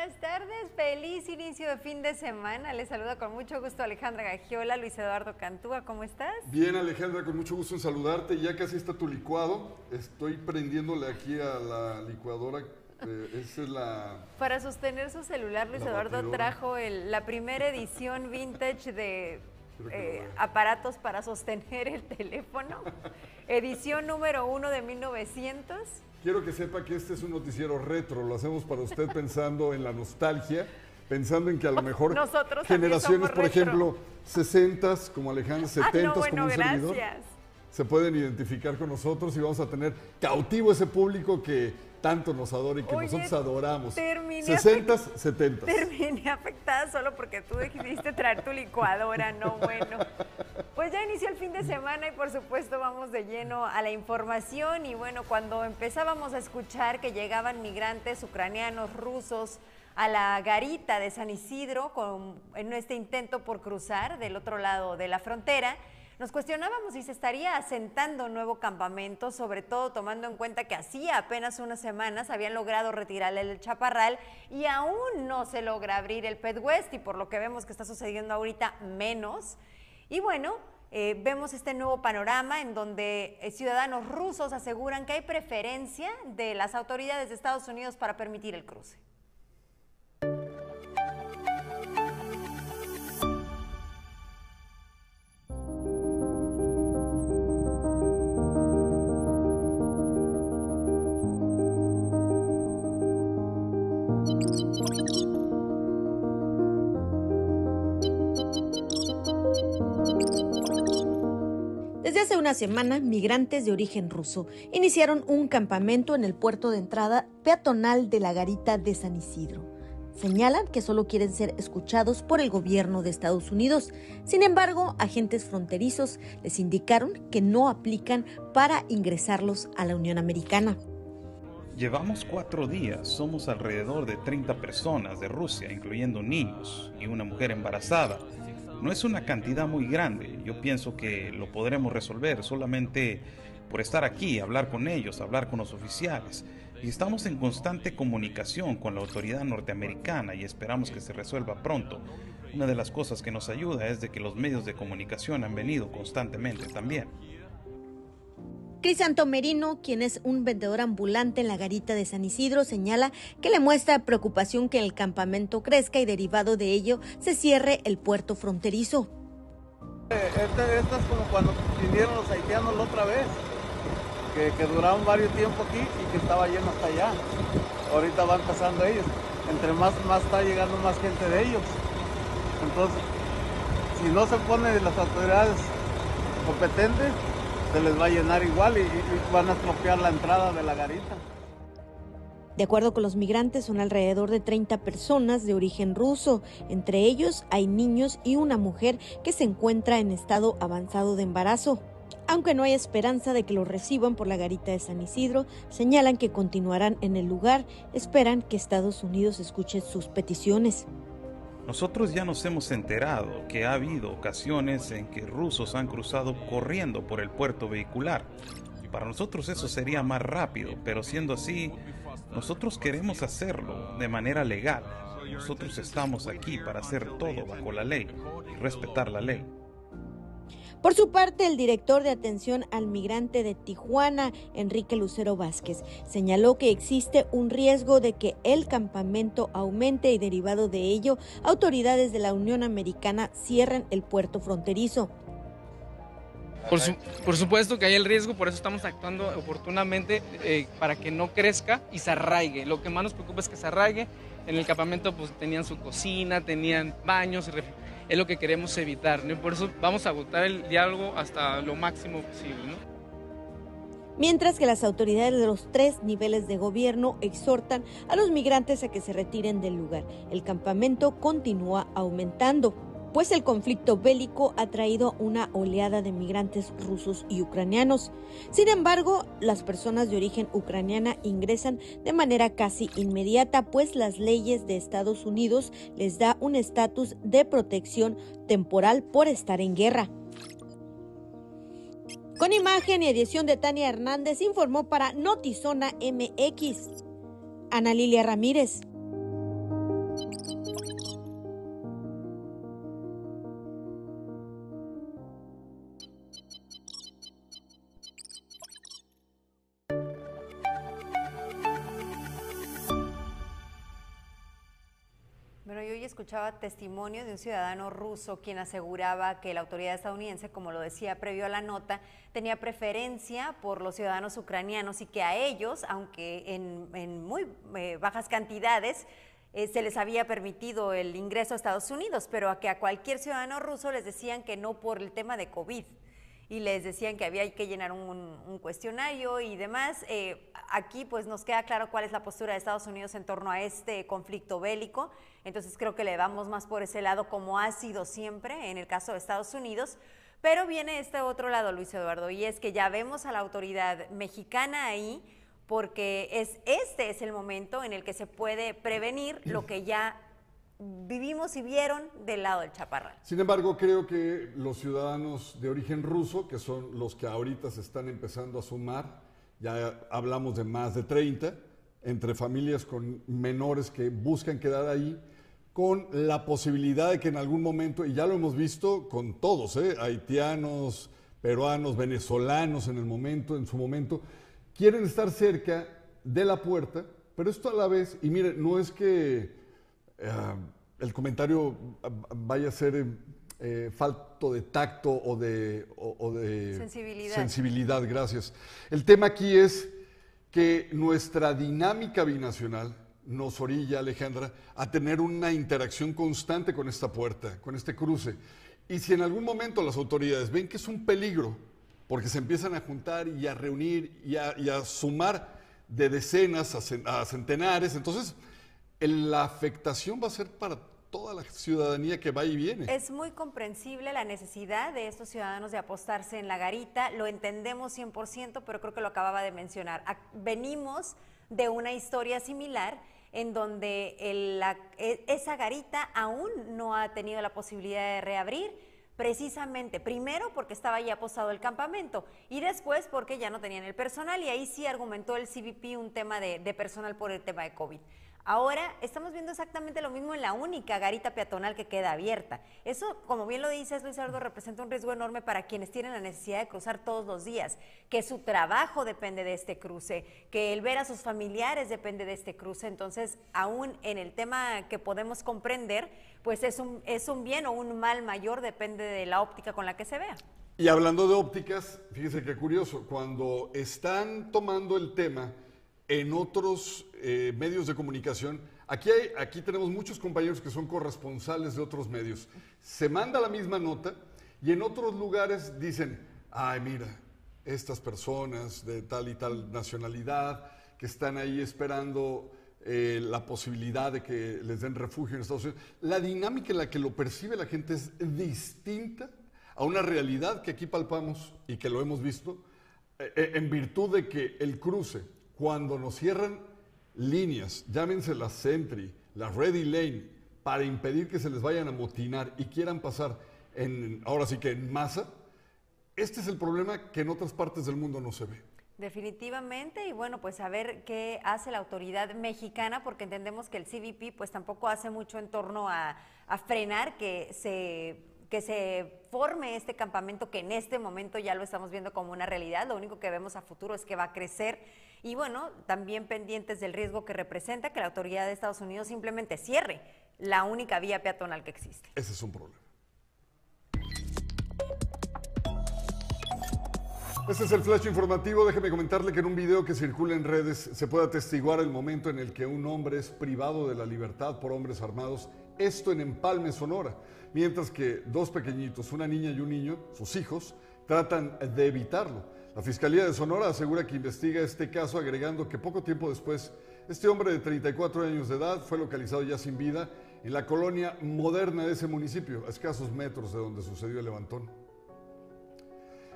buenas tardes. Feliz inicio de fin de semana. Les saluda con mucho gusto Alejandra Gagiola, Luis Eduardo Cantúa. ¿Cómo estás? Bien, Alejandra, con mucho gusto en saludarte. Ya casi está tu licuado. Estoy prendiéndole aquí a la licuadora. Eh, esa es la. Para sostener su celular, Luis Eduardo trajo la primera edición vintage de eh, aparatos para sostener el teléfono. edición número uno de 1900. Quiero que sepa que este es un noticiero retro, lo hacemos para usted pensando en la nostalgia, pensando en que a lo mejor generaciones, por ejemplo, 60 como Alejandro, 70 ah, como un servidor, se pueden identificar con nosotros y vamos a tener cautivo ese público que tanto nos adora y que nosotros adoramos. 60, 70. Terminé afectada solo porque tú decidiste traer tu licuadora, no bueno. Pues ya inició el fin de semana y por supuesto vamos de lleno a la información y bueno, cuando empezábamos a escuchar que llegaban migrantes ucranianos, rusos, a la garita de San Isidro con, en este intento por cruzar del otro lado de la frontera, nos cuestionábamos si se estaría asentando un nuevo campamento, sobre todo tomando en cuenta que hacía apenas unas semanas habían logrado retirar el chaparral y aún no se logra abrir el Pet West y por lo que vemos que está sucediendo ahorita menos. Y bueno, eh, vemos este nuevo panorama en donde eh, ciudadanos rusos aseguran que hay preferencia de las autoridades de Estados Unidos para permitir el cruce. Semana, migrantes de origen ruso iniciaron un campamento en el puerto de entrada peatonal de la garita de San Isidro. Señalan que solo quieren ser escuchados por el gobierno de Estados Unidos. Sin embargo, agentes fronterizos les indicaron que no aplican para ingresarlos a la Unión Americana. Llevamos cuatro días, somos alrededor de 30 personas de Rusia, incluyendo niños y una mujer embarazada. No es una cantidad muy grande, yo pienso que lo podremos resolver solamente por estar aquí, hablar con ellos, hablar con los oficiales. Y estamos en constante comunicación con la autoridad norteamericana y esperamos que se resuelva pronto. Una de las cosas que nos ayuda es de que los medios de comunicación han venido constantemente también. Crisanto Merino, quien es un vendedor ambulante en la garita de San Isidro, señala que le muestra preocupación que el campamento crezca y derivado de ello se cierre el puerto fronterizo. Este, esto es como cuando vinieron los haitianos la otra vez, que, duraron varios tiempos aquí y que estaba lleno hasta allá. Ahorita van pasando ellos. Entre más, más está llegando más gente de ellos. Entonces, si no se pone las autoridades competentes, se les va a llenar igual y, van a estropear la entrada de la garita. De acuerdo con los migrantes, son alrededor de 30 personas de origen ruso. Entre ellos hay niños y una mujer que se encuentra en estado avanzado de embarazo. Aunque no hay esperanza de que los reciban por la garita de San Isidro, señalan que continuarán en el lugar, esperan que Estados Unidos escuche sus peticiones. Nosotros ya nos hemos enterado que ha habido ocasiones en que rusos han cruzado corriendo por el puerto vehicular. Para nosotros eso sería más rápido, pero siendo así, nosotros queremos hacerlo de manera legal. Nosotros estamos aquí para hacer todo bajo la ley y respetar la ley. Por su parte, el director de atención al migrante de Tijuana, Enrique Lucero Vázquez, señaló que existe un riesgo de que el campamento aumente y derivado de ello, autoridades de la Unión Americana cierren el puerto fronterizo. Por, supuesto que hay el riesgo, por eso estamos actuando oportunamente eh, para que no crezca y se arraigue. Lo que más nos preocupa es que se arraigue. En el campamento pues tenían su cocina, tenían baños, es lo que queremos evitar, ¿no? por eso vamos a agotar el diálogo hasta lo máximo posible. ¿no? Mientras que las autoridades de los tres niveles de gobierno exhortan a los migrantes a que se retiren del lugar, el campamento continúa aumentando pues el conflicto bélico ha traído una oleada de migrantes rusos y ucranianos. Sin embargo, las personas de origen ucraniana ingresan de manera casi inmediata, pues las leyes de Estados Unidos les da un estatus de protección temporal por estar en guerra. Con imagen y edición de Tania Hernández, informó para Notizona MX. Ana Lilia Ramírez. Testimonio de un ciudadano ruso quien aseguraba que la autoridad estadounidense, como lo decía previo a la nota, tenía preferencia por los ciudadanos ucranianos y que a ellos, aunque en, muy eh, bajas cantidades, eh, se les había permitido el ingreso a Estados Unidos, pero a que a cualquier ciudadano ruso les decían que no por el tema de COVID y les decían que había que llenar un, cuestionario y demás. Eh, aquí pues nos queda claro cuál es la postura de Estados Unidos en torno a este conflicto bélico, entonces creo que le vamos más por ese lado como ha sido siempre en el caso de Estados Unidos. Pero viene este otro lado, Luis Eduardo, y es que ya vemos a la autoridad mexicana ahí porque es, este es el momento en el que se puede prevenir lo que ya vivimos y vieron del lado del chaparral. Sin embargo, creo que los ciudadanos de origen ruso, que son los que ahorita se están empezando a sumar, ya hablamos de más de 30, entre familias con menores que buscan quedar ahí, con la posibilidad de que en algún momento, y ya lo hemos visto con todos, ¿eh? haitianos, peruanos, venezolanos en el momento, en su momento, quieren estar cerca de la puerta, pero esto a la vez, y mire, no es que eh, el comentario vaya a ser eh, falto de tacto o de, sensibilidad. sensibilidad. Gracias. El tema aquí es que nuestra dinámica binacional nos orilla, Alejandra, a tener una interacción constante con esta puerta, con este cruce. Y si en algún momento las autoridades ven que es un peligro, porque se empiezan a juntar y a reunir y a, sumar de decenas a centenares, entonces la afectación va a ser para toda la ciudadanía que va y viene. Es muy comprensible la necesidad de estos ciudadanos de apostarse en la garita, lo entendemos 100%, pero creo que lo acababa de mencionar. Venimos de una historia similar en donde e, esa garita aún no ha tenido la posibilidad de reabrir, precisamente, primero porque estaba ya apostado el campamento y después porque ya no tenían el personal y ahí sí argumentó el CBP un tema de, de personal por el tema de COVID. Ahora estamos viendo exactamente lo mismo en la única garita peatonal que queda abierta. Eso, como bien lo dices, Luis Eduardo, representa un riesgo enorme para quienes tienen la necesidad de cruzar todos los días, que su trabajo depende de este cruce, que el ver a sus familiares depende de este cruce. Entonces, aún en el tema que podemos comprender, pues es un, es un bien o un mal mayor, depende de la óptica con la que se vea. Y hablando de ópticas, fíjese qué curioso, cuando están tomando el tema en otros eh, medios de comunicación. Aquí, hay, aquí tenemos muchos compañeros que son corresponsales de otros medios. Se manda la misma nota y en otros lugares dicen, ay, mira, estas personas de tal y tal nacionalidad que están ahí esperando eh, la posibilidad de que les den refugio en Estados Unidos. La dinámica en la que lo percibe la gente es distinta a una realidad que aquí palpamos y que lo hemos visto eh, en virtud de que el cruce cuando nos cierran líneas, llámense la Sentry, la Ready Lane, para impedir que se les vayan a motinar y quieran pasar en, ahora sí que en masa, este es el problema que en otras partes del mundo no se ve. Definitivamente, y bueno, pues a ver qué hace la autoridad mexicana, porque entendemos que el CBP pues tampoco hace mucho en torno a frenar que se que se forme este campamento que en este momento ya lo estamos viendo como una realidad, lo único que vemos a futuro es que va a crecer y bueno, también pendientes del riesgo que representa que la autoridad de Estados Unidos simplemente cierre la única vía peatonal que existe. Ese es un problema. Este es el flash informativo. Déjeme comentarle que en un video que circula en redes se puede atestiguar el momento en el que un hombre es privado de la libertad por hombres armados, esto en Empalme, Sonora, mientras que dos pequeñitos, una niña y un niño, sus hijos, tratan de evitarlo. La Fiscalía de Sonora asegura que investiga este caso agregando que poco tiempo después este hombre de 34 años de edad fue localizado ya sin vida en la colonia moderna de ese municipio, a escasos metros de donde sucedió el levantón.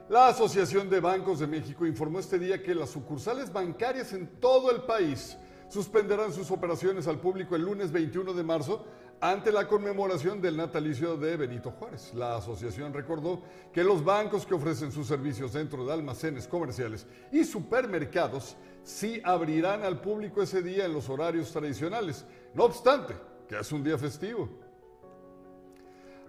La Asociación de Bancos de México informó este día que las sucursales bancarias en todo el país suspenderán sus operaciones al público el lunes 21 de marzo ante la conmemoración del natalicio de Benito Juárez. La asociación recordó que los bancos que ofrecen sus servicios dentro de almacenes comerciales y supermercados sí abrirán al público ese día en los horarios tradicionales, no obstante que es un día festivo.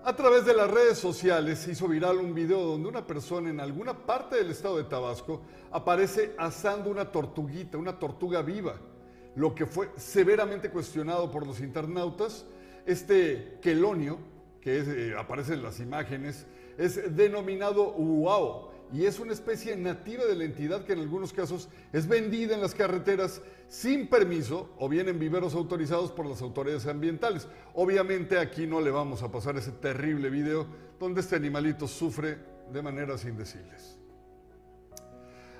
A través de las redes sociales hizo viral un video donde una persona en alguna parte del estado de Tabasco aparece asando una tortuguita, una tortuga viva, lo que fue severamente cuestionado por los internautas Este quelonio, que eh, aparece en las imágenes, es denominado uao y es una especie nativa de la entidad que en algunos casos es vendida en las carreteras sin permiso o bien en viveros autorizados por las autoridades ambientales. Obviamente aquí no le vamos a pasar ese terrible video donde este animalito sufre de maneras indecibles.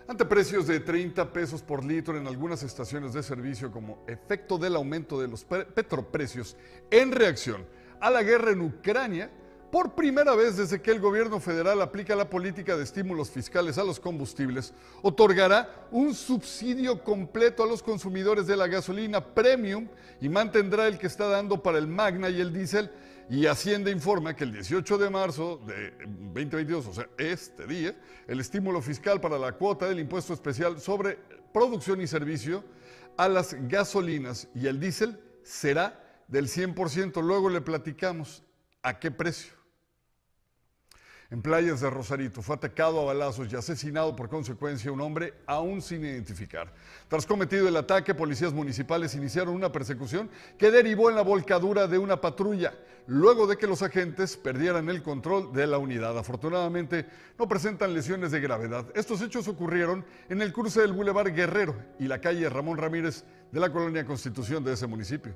Ante precios de 30 pesos por litro en algunas estaciones de servicio como efecto del aumento de los petroprecios en reacción a la guerra en Ucrania, por primera vez desde que el gobierno federal aplica la política de estímulos fiscales a los combustibles, otorgará un subsidio completo a los consumidores de la gasolina premium y mantendrá el que está dando para el Magna y el diésel. Y Hacienda informa que el 18 de marzo de 2022, o sea, este día, el estímulo fiscal para la cuota del impuesto especial sobre producción y servicio a las gasolinas y el diésel será del 100%. Luego le platicamos a qué precio en playas de Rosarito. Fue atacado a balazos y asesinado por consecuencia un hombre aún sin identificar. Tras cometido el ataque, policías municipales iniciaron una persecución que derivó en la volcadura de una patrulla, luego de que los agentes perdieran el control de la unidad. Afortunadamente, no presentan lesiones de gravedad. Estos hechos ocurrieron en el cruce del Boulevard Guerrero y la calle Ramón Ramírez de la colonia Constitución de ese municipio.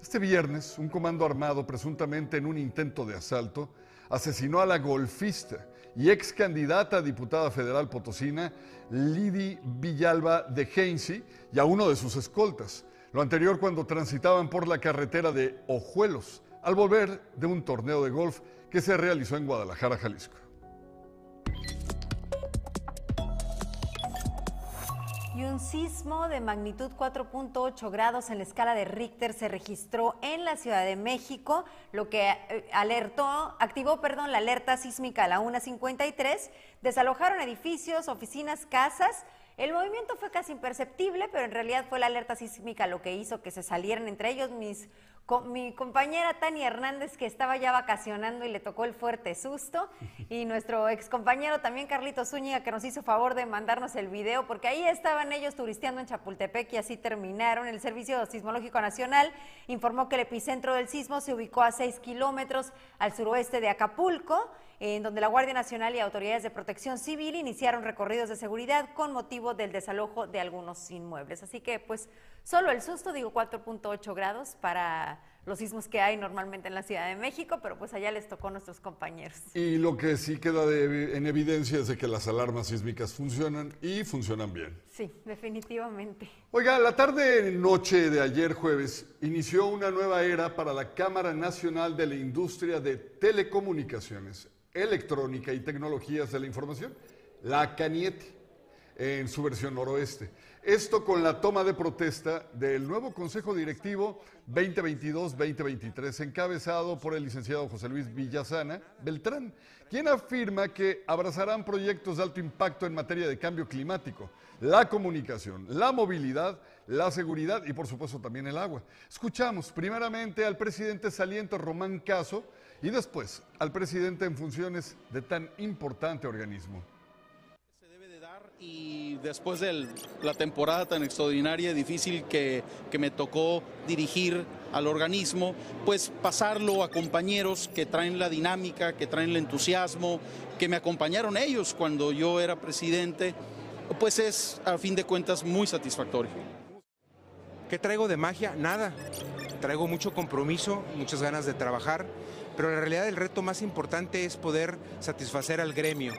Este viernes, un comando armado, presuntamente en un intento de asalto, asesinó a la golfista y ex candidata a diputada federal potosina, Lidi Villalba de Heinze, y a uno de sus escoltas. Lo anterior cuando transitaban por la carretera de Ojuelos, al volver de un torneo de golf que se realizó en Guadalajara, Jalisco. Y un sismo de magnitud 4.8 grados en la escala de Richter se registró en la Ciudad de México, lo que eh, alertó, activó, perdón, la alerta sísmica a la 1.53. Desalojaron edificios, oficinas, casas. El movimiento fue casi imperceptible, pero en realidad fue la alerta sísmica lo que hizo que se salieran entre ellos mis mi compañera Tania Hernández, que estaba ya vacacionando y le tocó el fuerte susto, y nuestro ex compañero también Carlitos Zúñiga, que nos hizo favor de mandarnos el video, porque ahí estaban ellos turisteando en Chapultepec y así terminaron. El Servicio Sismológico Nacional informó que el epicentro del sismo se ubicó a 6 kilómetros al suroeste de Acapulco en donde la Guardia Nacional y autoridades de protección civil iniciaron recorridos de seguridad con motivo del desalojo de algunos inmuebles. Así que, pues, solo el susto, digo 4.8 grados para los sismos que hay normalmente en la Ciudad de México, pero pues allá les tocó a nuestros compañeros. Y lo que sí queda en evidencia es de que las alarmas sísmicas funcionan y funcionan bien. Sí, definitivamente. Oiga, la tarde noche de ayer jueves inició una nueva era para la Cámara Nacional de la Industria de Telecomunicaciones Electrónica y Tecnologías de la Información, la CANIETE, en su versión noroeste. Esto con la toma de protesta del nuevo Consejo Directivo 2022-2023, encabezado por el licenciado José Luis Villasana Beltrán, quien afirma que abrazarán proyectos de alto impacto en materia de cambio climático, la comunicación, la movilidad, la seguridad y por supuesto también el agua. Escuchamos primeramente al presidente saliente Román Caso, y después al presidente en funciones de tan importante organismo. Se debe de dar y después de la temporada tan extraordinaria y difícil que, que me tocó dirigir al organismo, pues pasarlo a compañeros que traen la dinámica, que traen el entusiasmo, que me acompañaron ellos cuando yo era presidente, pues es a fin de cuentas muy satisfactorio. ¿Qué traigo de magia? Nada. Traigo mucho compromiso, muchas ganas de trabajar pero en realidad el reto más importante es poder satisfacer al gremio.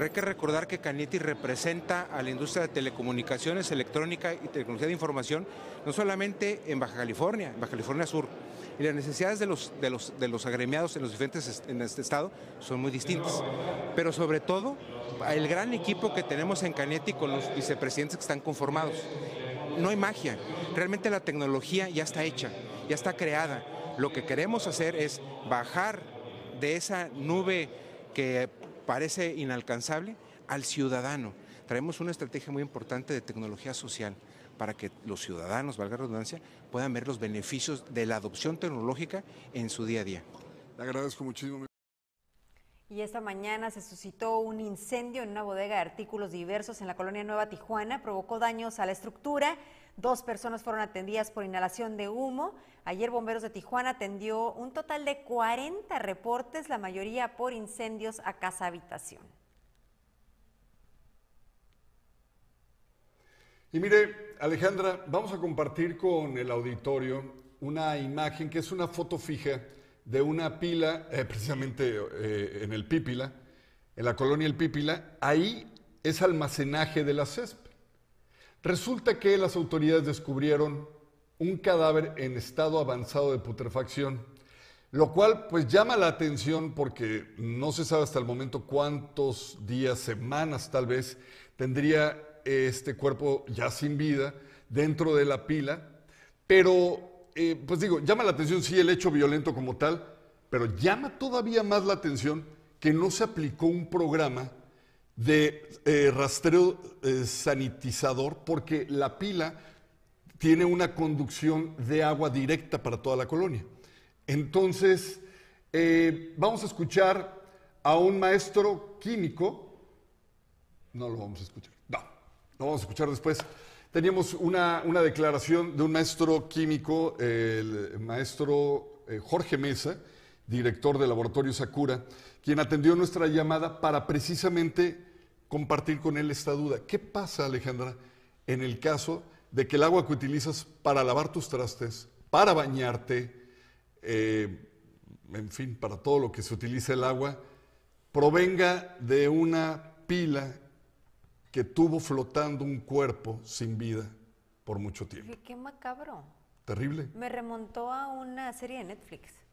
hay que recordar que Canetti representa a la industria de telecomunicaciones, electrónica y tecnología de información, no solamente en Baja California, en Baja California Sur. Y las necesidades de los, de los, de los agremiados en los diferentes en este estado son muy distintas. Pero sobre todo, el gran equipo que tenemos en Canetti con los vicepresidentes que están conformados. No hay magia. Realmente la tecnología ya está hecha, ya está creada lo que queremos hacer es bajar de esa nube que parece inalcanzable al ciudadano. Traemos una estrategia muy importante de tecnología social para que los ciudadanos, valga la redundancia, puedan ver los beneficios de la adopción tecnológica en su día a día. Le agradezco muchísimo. Y esta mañana se suscitó un incendio en una bodega de artículos diversos en la colonia Nueva Tijuana, provocó daños a la estructura Dos personas fueron atendidas por inhalación de humo. Ayer Bomberos de Tijuana atendió un total de 40 reportes, la mayoría por incendios a casa habitación. Y mire, Alejandra, vamos a compartir con el auditorio una imagen que es una foto fija de una pila, eh, precisamente eh, en el Pípila, en la colonia El Pípila. Ahí es almacenaje de la CESP. Resulta que las autoridades descubrieron un cadáver en estado avanzado de putrefacción, lo cual pues llama la atención porque no se sabe hasta el momento cuántos días, semanas tal vez, tendría este cuerpo ya sin vida dentro de la pila, pero eh, pues digo, llama la atención sí el hecho violento como tal, pero llama todavía más la atención que no se aplicó un programa de eh, rastreo eh, sanitizador porque la pila tiene una conducción de agua directa para toda la colonia. Entonces, vamos a escuchar a un maestro químico, no lo vamos a escuchar, no, lo vamos a escuchar después. Teníamos una, declaración de un maestro químico, el maestro eh, Jorge Mesa, director del laboratorio Sakura, quien atendió nuestra llamada para precisamente compartir con él esta duda. ¿Qué pasa, Alejandra, en el caso de que el agua que utilizas para lavar tus trastes, para bañarte, eh, en fin, para todo lo que se utiliza el agua, provenga de una pila que tuvo flotando un cuerpo sin vida por mucho tiempo. Qué macabro. Terrible. Me remontó a una serie de Netflix.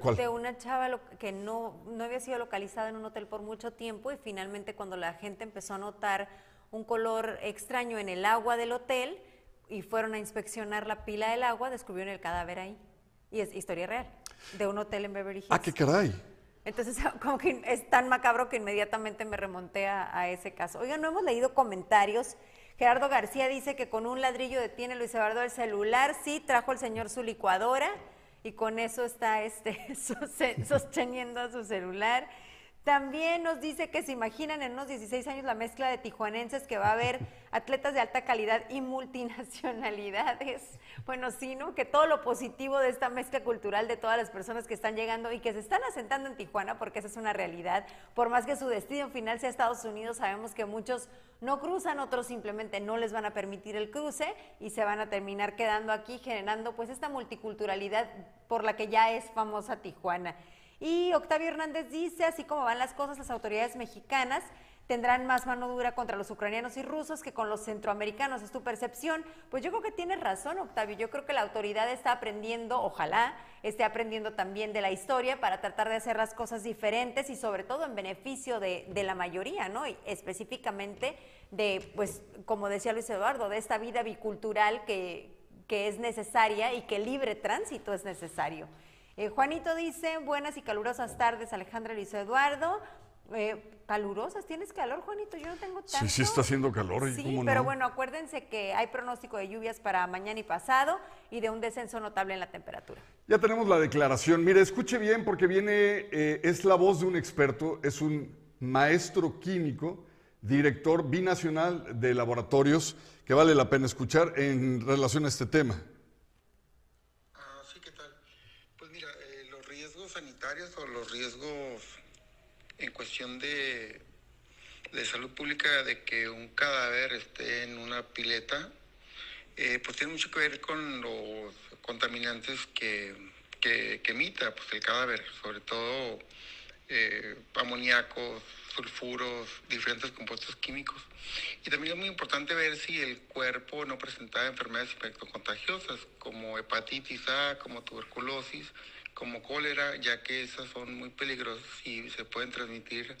¿Cuál? De una chava que no, no había sido localizada en un hotel por mucho tiempo y finalmente cuando la gente empezó a notar un color extraño en el agua del hotel y fueron a inspeccionar la pila del agua, descubrieron el cadáver ahí. Y es historia real, de un hotel en Beverly Hills. Ah, qué caray. Entonces, como que es tan macabro que inmediatamente me remonté a, ese caso. Oigan, no hemos leído comentarios. Gerardo García dice que con un ladrillo detiene Luis Eduardo el celular. Sí, trajo el señor su licuadora y con eso está este, sosteniendo su celular. También nos dice que se imaginan en unos 16 años la mezcla de tijuanenses que va a haber atletas de alta calidad y multinacionalidades. Bueno, sí, ¿no? Que todo lo positivo de esta mezcla cultural de todas las personas que están llegando y que se están asentando en Tijuana, porque esa es una realidad. Por más que su destino final sea Estados Unidos, sabemos que muchos no cruzan, otros simplemente no les van a permitir el cruce y se van a terminar quedando aquí generando pues esta multiculturalidad por la que ya es famosa Tijuana. Y Octavio Hernández dice, así como van las cosas, las autoridades mexicanas tendrán más mano dura contra los ucranianos y rusos que con los centroamericanos. ¿Es tu percepción? Pues yo creo que tienes razón, Octavio. Yo creo que la autoridad está aprendiendo, ojalá esté aprendiendo también de la historia para tratar de hacer las cosas diferentes y sobre todo en beneficio de, la mayoría, ¿no? Y específicamente de, pues, como decía Luis Eduardo, de esta vida bicultural que, que es necesaria y que libre tránsito es necesario. Eh, Juanito dice, buenas y calurosas tardes, Alejandra Luis Eduardo. Eh, calurosas, ¿tienes calor, Juanito? Yo no tengo tanto. Sí, sí está haciendo calor. Sí, pero bueno, acuérdense que hay pronóstico de lluvias para mañana y pasado y de un descenso notable en la temperatura. Ya tenemos la declaración. Mire, escuche bien porque viene, eh, es la voz de un experto, es un maestro químico, director binacional de laboratorios, que vale la pena escuchar en relación a este tema. O los riesgos en cuestión de, de salud pública de que un cadáver esté en una pileta, eh, pues tiene mucho que ver con los contaminantes que, que, emita pues, el cadáver, sobre todo eh, amoníacos, sulfuros, diferentes compuestos químicos. Y también es muy importante ver si el cuerpo no presentaba enfermedades infectocontagiosas como hepatitis A, como tuberculosis, como cólera, ya que esas son muy peligrosas y se pueden transmitir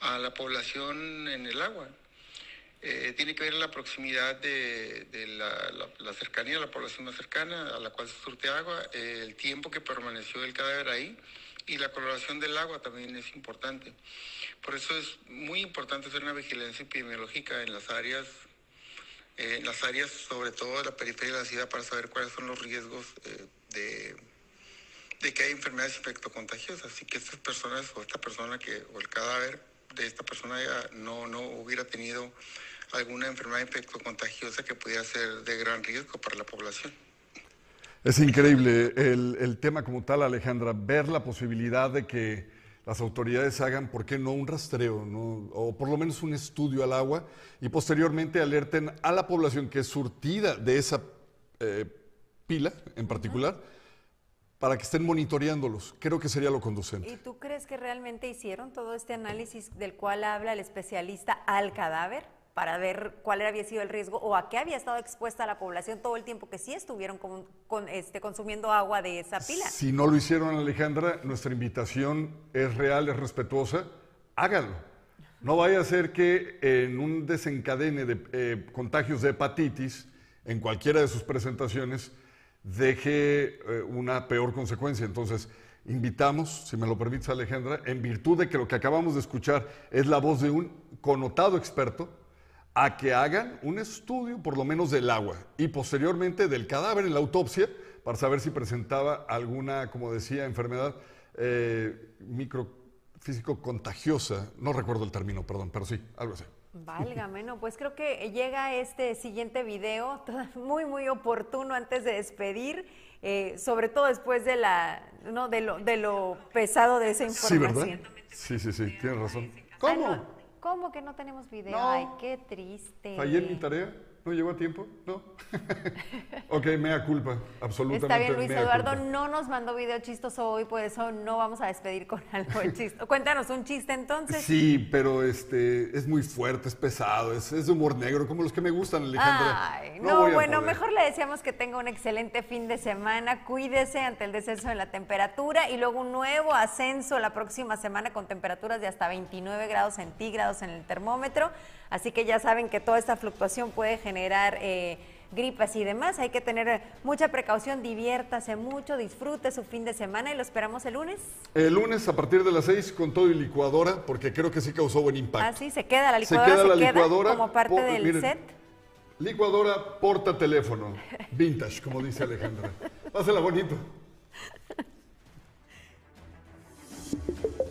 a la población en el agua. Eh, tiene que ver la proximidad de, la, cercanía la población más cercana a la cual se surte agua, el tiempo que permaneció el cadáver ahí y la coloración del agua también es importante. Por eso es muy importante hacer una vigilancia epidemiológica en las áreas, eh, en las áreas sobre todo de la periferia de la ciudad para saber cuáles son los riesgos eh, de de que hay enfermedades infectocontagiosas y que estas personas o esta persona que o el cadáver de esta persona ya no, no hubiera tenido alguna enfermedad infectocontagiosa que pudiera ser de gran riesgo para la población. Es increíble el, el tema como tal, Alejandra, ver la posibilidad de que las autoridades hagan, ¿por qué no un rastreo, ¿no? o por lo menos un estudio al agua y posteriormente alerten a la población que es surtida de esa eh, pila en particular para que estén monitoreándolos. Creo que sería lo conducente. ¿Y tú crees que realmente hicieron todo este análisis del cual habla el especialista al cadáver? para ver cuál había sido el riesgo o a qué había estado expuesta la población todo el tiempo que sí estuvieron con, con, este, consumiendo agua de esa pila. Si no lo hicieron, Alejandra, nuestra invitación es real, es respetuosa, háganlo. No vaya a ser que en un desencadene de eh, contagios de hepatitis, en cualquiera de sus presentaciones, deje eh, una peor consecuencia. Entonces, invitamos, si me lo permites Alejandra, en virtud de que lo que acabamos de escuchar es la voz de un connotado experto, a que hagan un estudio por lo menos del agua y posteriormente del cadáver en la autopsia para saber si presentaba alguna, como decía, enfermedad eh, microfísico contagiosa. No recuerdo el término, perdón, pero sí, algo así. Válgame, no, pues creo que llega este siguiente video muy, muy oportuno antes de despedir, eh, sobre todo después de la, no, de lo, de lo pesado de esa información. Sí, ¿verdad? Sí, sí, sí, tienes razón. Ah, ¿Cómo? ¿Cómo que no tenemos video? Ay, qué triste. Fallé en mi tarea. ¿No llegó a tiempo? ¿No? ok, mea culpa, absolutamente. Está bien, Luis Eduardo no nos mandó video chistoso hoy, por eso no vamos a despedir con algo chistoso. Cuéntanos un chiste entonces. Sí, pero este es muy fuerte, es pesado, es, de humor negro, como los que me gustan, Alejandra. Ay, no, bueno, mejor le decíamos que tenga un excelente fin de semana, cuídese ante el descenso de la temperatura y luego un nuevo ascenso la próxima semana con temperaturas de hasta 29 grados centígrados en el termómetro. Así que ya saben que toda esta fluctuación puede generar... Eh, gripas y demás. Hay que tener eh, mucha precaución, diviértase mucho, disfrute su fin de semana y lo esperamos el lunes. El lunes a partir de las 6 con todo y licuadora, porque creo que sí causó buen impacto. Ah, sí, se queda la licuadora. Se queda, la licuadora como parte del set. Licuadora, porta teléfono, vintage, como dice Alejandra. Pásela bonito.